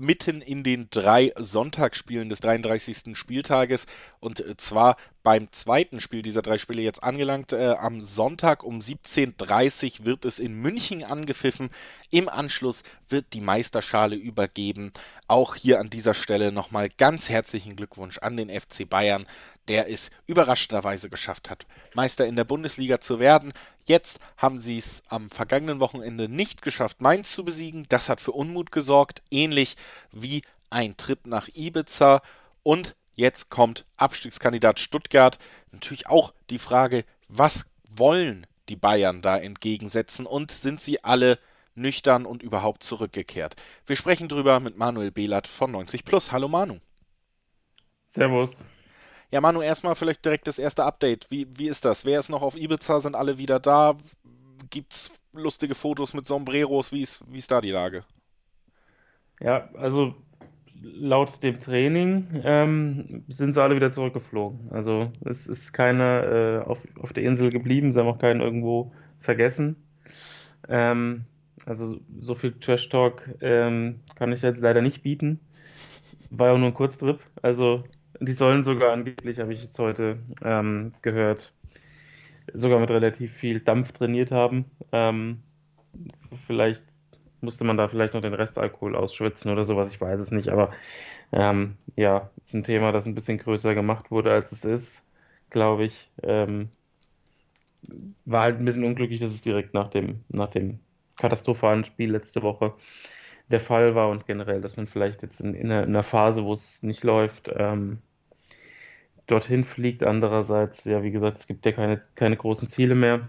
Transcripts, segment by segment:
mitten in den drei Sonntagsspielen des 33. Spieltages und zwar beim zweiten Spiel dieser drei Spiele jetzt angelangt. Äh, am Sonntag um 17.30 Uhr wird es in München angepfiffen. Im Anschluss wird die Meisterschale übergeben. Auch hier an dieser Stelle nochmal ganz herzlichen Glückwunsch an den FC Bayern, der es überraschenderweise geschafft hat, Meister in der Bundesliga zu werden. Jetzt haben sie es am vergangenen Wochenende nicht geschafft, Mainz zu besiegen. Das hat für Unmut gesorgt, ähnlich wie ein Trip nach Ibiza. Und Jetzt kommt Abstiegskandidat Stuttgart. Natürlich auch die Frage, was wollen die Bayern da entgegensetzen und sind sie alle nüchtern und überhaupt zurückgekehrt? Wir sprechen drüber mit Manuel Behlert von 90 Plus. Hallo Manu. Servus. Ja, Manu, erstmal vielleicht direkt das erste Update. Wie, wie ist das? Wer ist noch auf Ibiza? Sind alle wieder da? Gibt es lustige Fotos mit Sombreros? Wie ist, wie ist da die Lage? Ja, also laut dem Training ähm, sind sie alle wieder zurückgeflogen. Also es ist keiner äh, auf, auf der Insel geblieben, sie haben auch keinen irgendwo vergessen. Ähm, also so viel Trash Talk ähm, kann ich jetzt leider nicht bieten. War ja nur ein Kurztrip. Also die sollen sogar angeblich, habe ich jetzt heute ähm, gehört, sogar mit relativ viel Dampf trainiert haben. Ähm, vielleicht musste man da vielleicht noch den Restalkohol ausschwitzen oder sowas, ich weiß es nicht, aber ähm, ja, ist ein Thema, das ein bisschen größer gemacht wurde, als es ist, glaube ich. Ähm, war halt ein bisschen unglücklich, dass es direkt nach dem, nach dem katastrophalen Spiel letzte Woche der Fall war und generell, dass man vielleicht jetzt in, in, einer, in einer, Phase, wo es nicht läuft, ähm, dorthin fliegt. Andererseits, ja, wie gesagt, es gibt ja keine, keine großen Ziele mehr.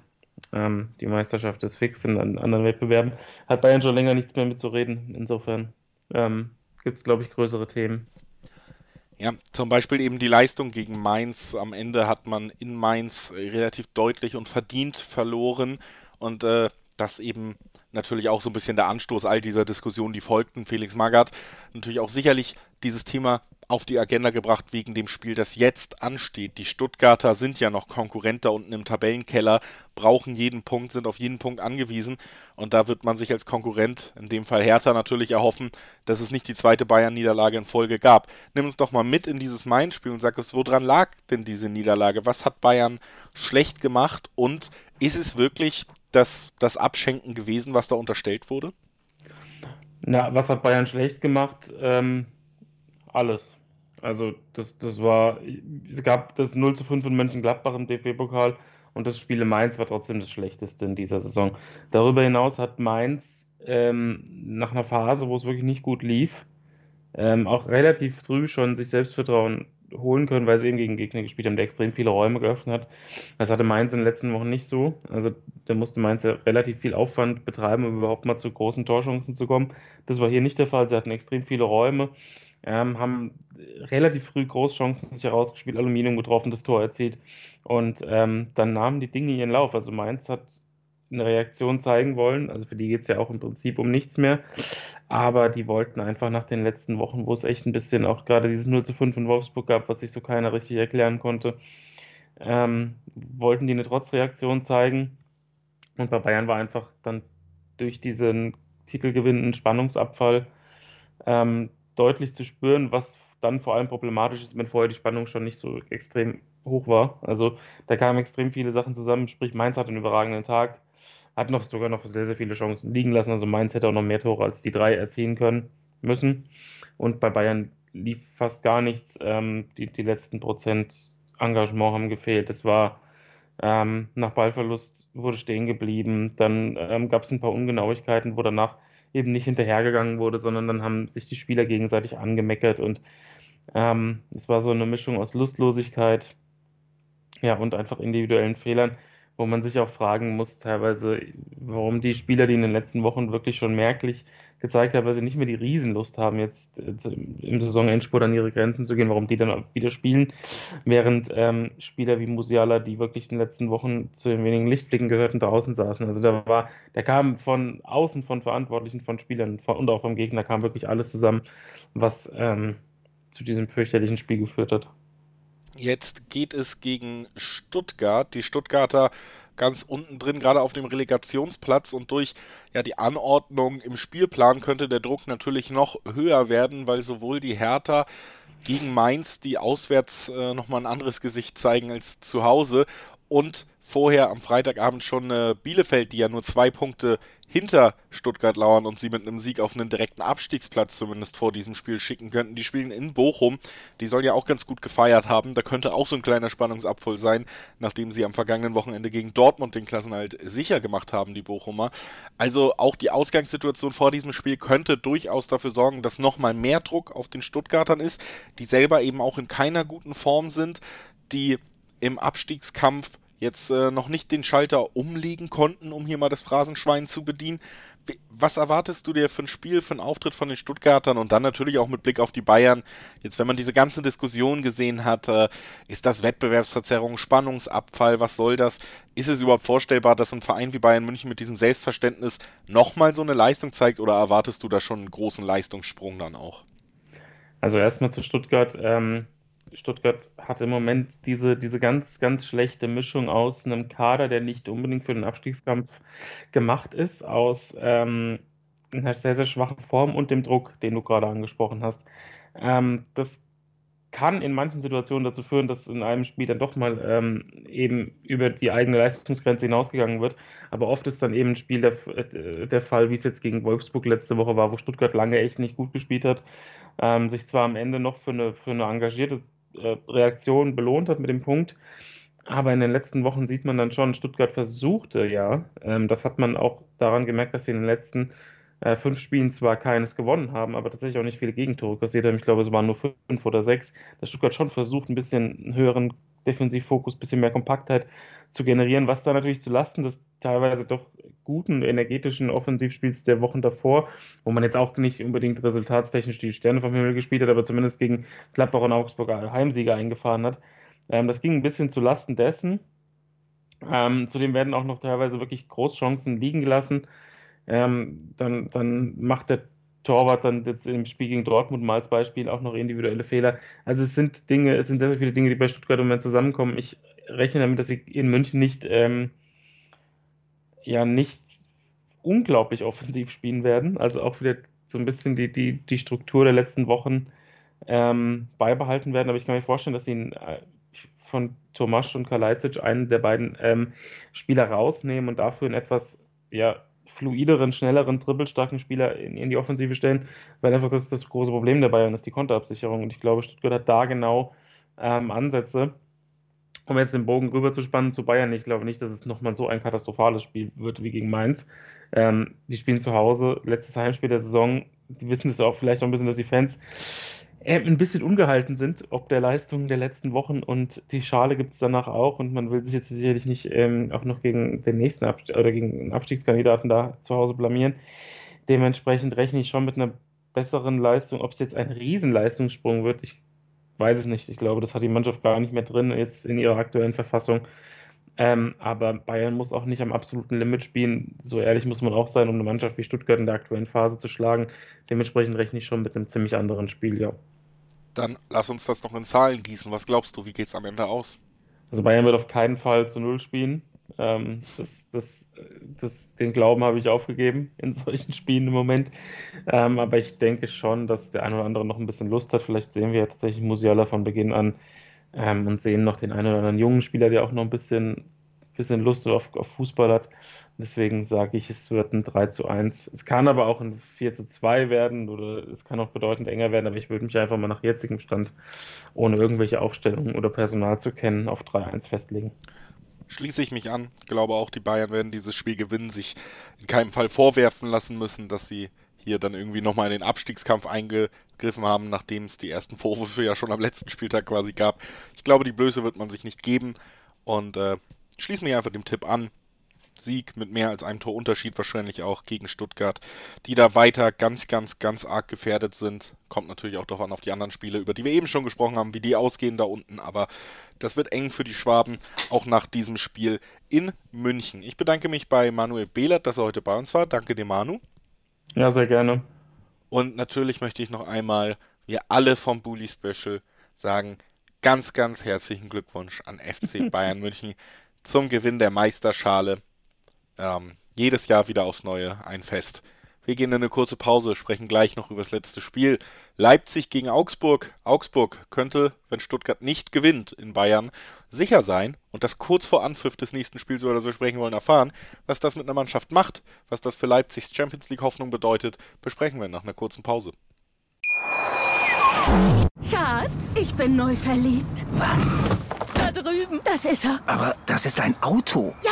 Ähm, die Meisterschaft ist fix in anderen Wettbewerben. Hat Bayern schon länger nichts mehr mitzureden. Insofern ähm, gibt es, glaube ich, größere Themen. Ja, zum Beispiel eben die Leistung gegen Mainz. Am Ende hat man in Mainz relativ deutlich und verdient verloren. Und äh, das eben natürlich auch so ein bisschen der Anstoß all dieser Diskussionen, die folgten. Felix Magath natürlich auch sicherlich dieses Thema auf die Agenda gebracht wegen dem Spiel, das jetzt ansteht. Die Stuttgarter sind ja noch Konkurrent da unten im Tabellenkeller, brauchen jeden Punkt, sind auf jeden Punkt angewiesen. Und da wird man sich als Konkurrent, in dem Fall Hertha, natürlich erhoffen, dass es nicht die zweite Bayern-Niederlage in Folge gab. Nimm uns doch mal mit in dieses Main-Spiel und sag uns, woran lag denn diese Niederlage? Was hat Bayern schlecht gemacht? Und ist es wirklich das, das Abschenken gewesen, was da unterstellt wurde? Na, was hat Bayern schlecht gemacht? Ähm, alles. Also das, das war, es gab das 0 zu 5 in Mönchengladbach im DFB-Pokal und das Spiel in Mainz war trotzdem das schlechteste in dieser Saison. Darüber hinaus hat Mainz ähm, nach einer Phase, wo es wirklich nicht gut lief, ähm, auch relativ früh schon sich Selbstvertrauen holen können, weil sie eben gegen Gegner gespielt haben, der extrem viele Räume geöffnet hat. Das hatte Mainz in den letzten Wochen nicht so. Also da musste Mainz ja relativ viel Aufwand betreiben, um überhaupt mal zu großen Torchancen zu kommen. Das war hier nicht der Fall. Sie hatten extrem viele Räume, ähm, haben relativ früh Großchancen sich herausgespielt, Aluminium getroffen, das Tor erzielt. Und ähm, dann nahmen die Dinge ihren Lauf. Also Mainz hat eine Reaktion zeigen wollen. Also für die geht es ja auch im Prinzip um nichts mehr. Aber die wollten einfach nach den letzten Wochen, wo es echt ein bisschen auch gerade dieses 0 zu 5 in Wolfsburg gab, was sich so keiner richtig erklären konnte, ähm, wollten die eine Trotzreaktion zeigen. Und bei Bayern war einfach dann durch diesen Titelgewinn ein Spannungsabfall ähm, deutlich zu spüren, was dann vor allem problematisch ist, wenn vorher die Spannung schon nicht so extrem hoch war. Also da kamen extrem viele Sachen zusammen, sprich Mainz hat einen überragenden Tag, hat noch sogar noch sehr, sehr viele Chancen liegen lassen. Also Mainz hätte auch noch mehr Tore als die drei erzielen können müssen. Und bei Bayern lief fast gar nichts. Ähm, die, die letzten Prozent Engagement haben gefehlt. Es war ähm, nach Ballverlust wurde stehen geblieben. Dann ähm, gab es ein paar Ungenauigkeiten, wo danach eben nicht hinterhergegangen wurde, sondern dann haben sich die Spieler gegenseitig angemeckert und ähm, es war so eine Mischung aus Lustlosigkeit ja, und einfach individuellen Fehlern wo man sich auch fragen muss, teilweise, warum die Spieler, die in den letzten Wochen wirklich schon merklich gezeigt haben, weil sie nicht mehr die Riesenlust haben, jetzt äh, im Saisonendspurt an ihre Grenzen zu gehen, warum die dann wieder spielen, während ähm, Spieler wie Musiala, die wirklich in den letzten Wochen zu den wenigen Lichtblicken gehörten, draußen saßen. Also da war, der kam von außen, von Verantwortlichen, von Spielern von, und auch vom Gegner kam wirklich alles zusammen, was ähm, zu diesem fürchterlichen Spiel geführt hat. Jetzt geht es gegen Stuttgart. Die Stuttgarter ganz unten drin, gerade auf dem Relegationsplatz und durch ja, die Anordnung im Spielplan könnte der Druck natürlich noch höher werden, weil sowohl die Hertha gegen Mainz, die auswärts äh, nochmal ein anderes Gesicht zeigen als zu Hause und vorher am Freitagabend schon äh, Bielefeld, die ja nur zwei Punkte hinter Stuttgart lauern und sie mit einem Sieg auf einen direkten Abstiegsplatz zumindest vor diesem Spiel schicken könnten. Die spielen in Bochum. Die sollen ja auch ganz gut gefeiert haben. Da könnte auch so ein kleiner Spannungsabfall sein, nachdem sie am vergangenen Wochenende gegen Dortmund den Klassenhalt sicher gemacht haben, die Bochumer. Also auch die Ausgangssituation vor diesem Spiel könnte durchaus dafür sorgen, dass nochmal mehr Druck auf den Stuttgartern ist, die selber eben auch in keiner guten Form sind, die im Abstiegskampf jetzt äh, noch nicht den Schalter umlegen konnten, um hier mal das Phrasenschwein zu bedienen. Was erwartest du dir für ein Spiel, für einen Auftritt von den Stuttgartern und dann natürlich auch mit Blick auf die Bayern? Jetzt, wenn man diese ganze Diskussion gesehen hat, äh, ist das Wettbewerbsverzerrung, Spannungsabfall, was soll das? Ist es überhaupt vorstellbar, dass ein Verein wie Bayern München mit diesem Selbstverständnis nochmal so eine Leistung zeigt oder erwartest du da schon einen großen Leistungssprung dann auch? Also erstmal zu Stuttgart. Ähm, Stuttgart hat im Moment diese, diese ganz, ganz schlechte Mischung aus einem Kader, der nicht unbedingt für den Abstiegskampf gemacht ist, aus ähm, einer sehr, sehr schwachen Form und dem Druck, den du gerade angesprochen hast. Ähm, das kann in manchen Situationen dazu führen, dass in einem Spiel dann doch mal ähm, eben über die eigene Leistungsgrenze hinausgegangen wird. Aber oft ist dann eben ein Spiel der, der Fall, wie es jetzt gegen Wolfsburg letzte Woche war, wo Stuttgart lange echt nicht gut gespielt hat, ähm, sich zwar am Ende noch für eine, für eine engagierte äh, Reaktion belohnt hat mit dem Punkt. Aber in den letzten Wochen sieht man dann schon, Stuttgart versuchte ja. Ähm, das hat man auch daran gemerkt, dass sie in den letzten äh, fünf Spielen zwar keines gewonnen haben, aber tatsächlich auch nicht viele Gegentore kassiert haben. Ich glaube, es waren nur fünf oder sechs. Dass Stuttgart schon versucht, ein bisschen höheren Defensivfokus, bisschen mehr Kompaktheit zu generieren, was da natürlich zu Lasten des teilweise doch guten, energetischen Offensivspiels der Wochen davor, wo man jetzt auch nicht unbedingt resultatstechnisch die Sterne vom Himmel gespielt hat, aber zumindest gegen Gladbach und Augsburg Heimsieger eingefahren hat. Ähm, das ging ein bisschen zu Lasten dessen. Ähm, zudem werden auch noch teilweise wirklich Großchancen liegen gelassen. Ähm, dann, dann macht der Torwart dann jetzt im Spiel gegen Dortmund mal als Beispiel auch noch individuelle Fehler. Also es sind Dinge, es sind sehr, sehr viele Dinge, die bei Stuttgart im Moment zusammenkommen. Ich rechne damit, dass sie in München nicht, ähm, ja, nicht unglaublich offensiv spielen werden. Also auch wieder so ein bisschen die, die, die Struktur der letzten Wochen ähm, beibehalten werden. Aber ich kann mir vorstellen, dass sie äh, von Tomasz und Kalajdzic einen der beiden ähm, Spieler rausnehmen und dafür in etwas ja, fluideren, schnelleren, dribbelstarken Spieler in, in, die Offensive stellen, weil einfach das, das große Problem der Bayern ist, die Konterabsicherung. Und ich glaube, Stuttgart hat da genau ähm, Ansätze. Um jetzt den Bogen rüber zu Bayern, ich glaube nicht, dass es nochmal so ein katastrophales Spiel wird wie gegen Mainz. Ähm, die spielen zu Hause, letztes Heimspiel der Saison. Die wissen es auch vielleicht auch ein bisschen, dass die Fans ein bisschen ungehalten sind, ob der Leistungen der letzten Wochen und die Schale gibt es danach auch und man will sich jetzt sicherlich nicht ähm, auch noch gegen den nächsten Abstieg oder gegen einen Abstiegskandidaten da zu Hause blamieren. Dementsprechend rechne ich schon mit einer besseren Leistung. Ob es jetzt ein Riesenleistungssprung wird, ich weiß es nicht. Ich glaube, das hat die Mannschaft gar nicht mehr drin jetzt in ihrer aktuellen Verfassung. Ähm, aber Bayern muss auch nicht am absoluten Limit spielen. So ehrlich muss man auch sein, um eine Mannschaft wie Stuttgart in der aktuellen Phase zu schlagen. Dementsprechend rechne ich schon mit einem ziemlich anderen Spiel, ja. Dann lass uns das noch in Zahlen gießen. Was glaubst du, wie geht es am Ende aus? Also Bayern wird auf keinen Fall zu Null spielen. Ähm, das, das, das, den Glauben habe ich aufgegeben in solchen Spielen im Moment. Ähm, aber ich denke schon, dass der eine oder andere noch ein bisschen Lust hat. Vielleicht sehen wir ja tatsächlich Musiala von Beginn an ähm, und sehen noch den einen oder anderen jungen Spieler, der auch noch ein bisschen, bisschen Lust auf, auf Fußball hat. Deswegen sage ich, es wird ein 3 zu 1. Es kann aber auch ein 4 zu 2 werden oder es kann auch bedeutend enger werden, aber ich würde mich einfach mal nach jetzigem Stand, ohne irgendwelche Aufstellungen oder Personal zu kennen, auf 3-1 festlegen schließe ich mich an. Ich glaube auch, die Bayern werden dieses Spiel gewinnen, sich in keinem Fall vorwerfen lassen müssen, dass sie hier dann irgendwie nochmal in den Abstiegskampf eingegriffen haben, nachdem es die ersten Vorwürfe ja schon am letzten Spieltag quasi gab. Ich glaube, die Blöße wird man sich nicht geben. Und äh, schließe mich einfach dem Tipp an. Sieg mit mehr als einem Torunterschied wahrscheinlich auch gegen Stuttgart, die da weiter ganz, ganz, ganz arg gefährdet sind. Kommt natürlich auch darauf an, auf die anderen Spiele, über die wir eben schon gesprochen haben, wie die ausgehen da unten. Aber das wird eng für die Schwaben, auch nach diesem Spiel in München. Ich bedanke mich bei Manuel Behlert, dass er heute bei uns war. Danke dir, Manu. Ja, sehr gerne. Und natürlich möchte ich noch einmal, wir alle vom Bully Special sagen, ganz, ganz herzlichen Glückwunsch an FC Bayern München zum Gewinn der Meisterschale. Ähm, jedes Jahr wieder aufs Neue ein Fest. Wir gehen in eine kurze Pause, sprechen gleich noch über das letzte Spiel. Leipzig gegen Augsburg. Augsburg könnte, wenn Stuttgart nicht gewinnt in Bayern, sicher sein und das kurz vor Anpfiff des nächsten Spiels oder so sprechen wollen, erfahren, was das mit einer Mannschaft macht, was das für Leipzigs Champions League Hoffnung bedeutet, besprechen wir nach einer kurzen Pause. Schatz, ich bin neu verliebt. Was? Da drüben. Das ist er. Aber das ist ein Auto. Ja,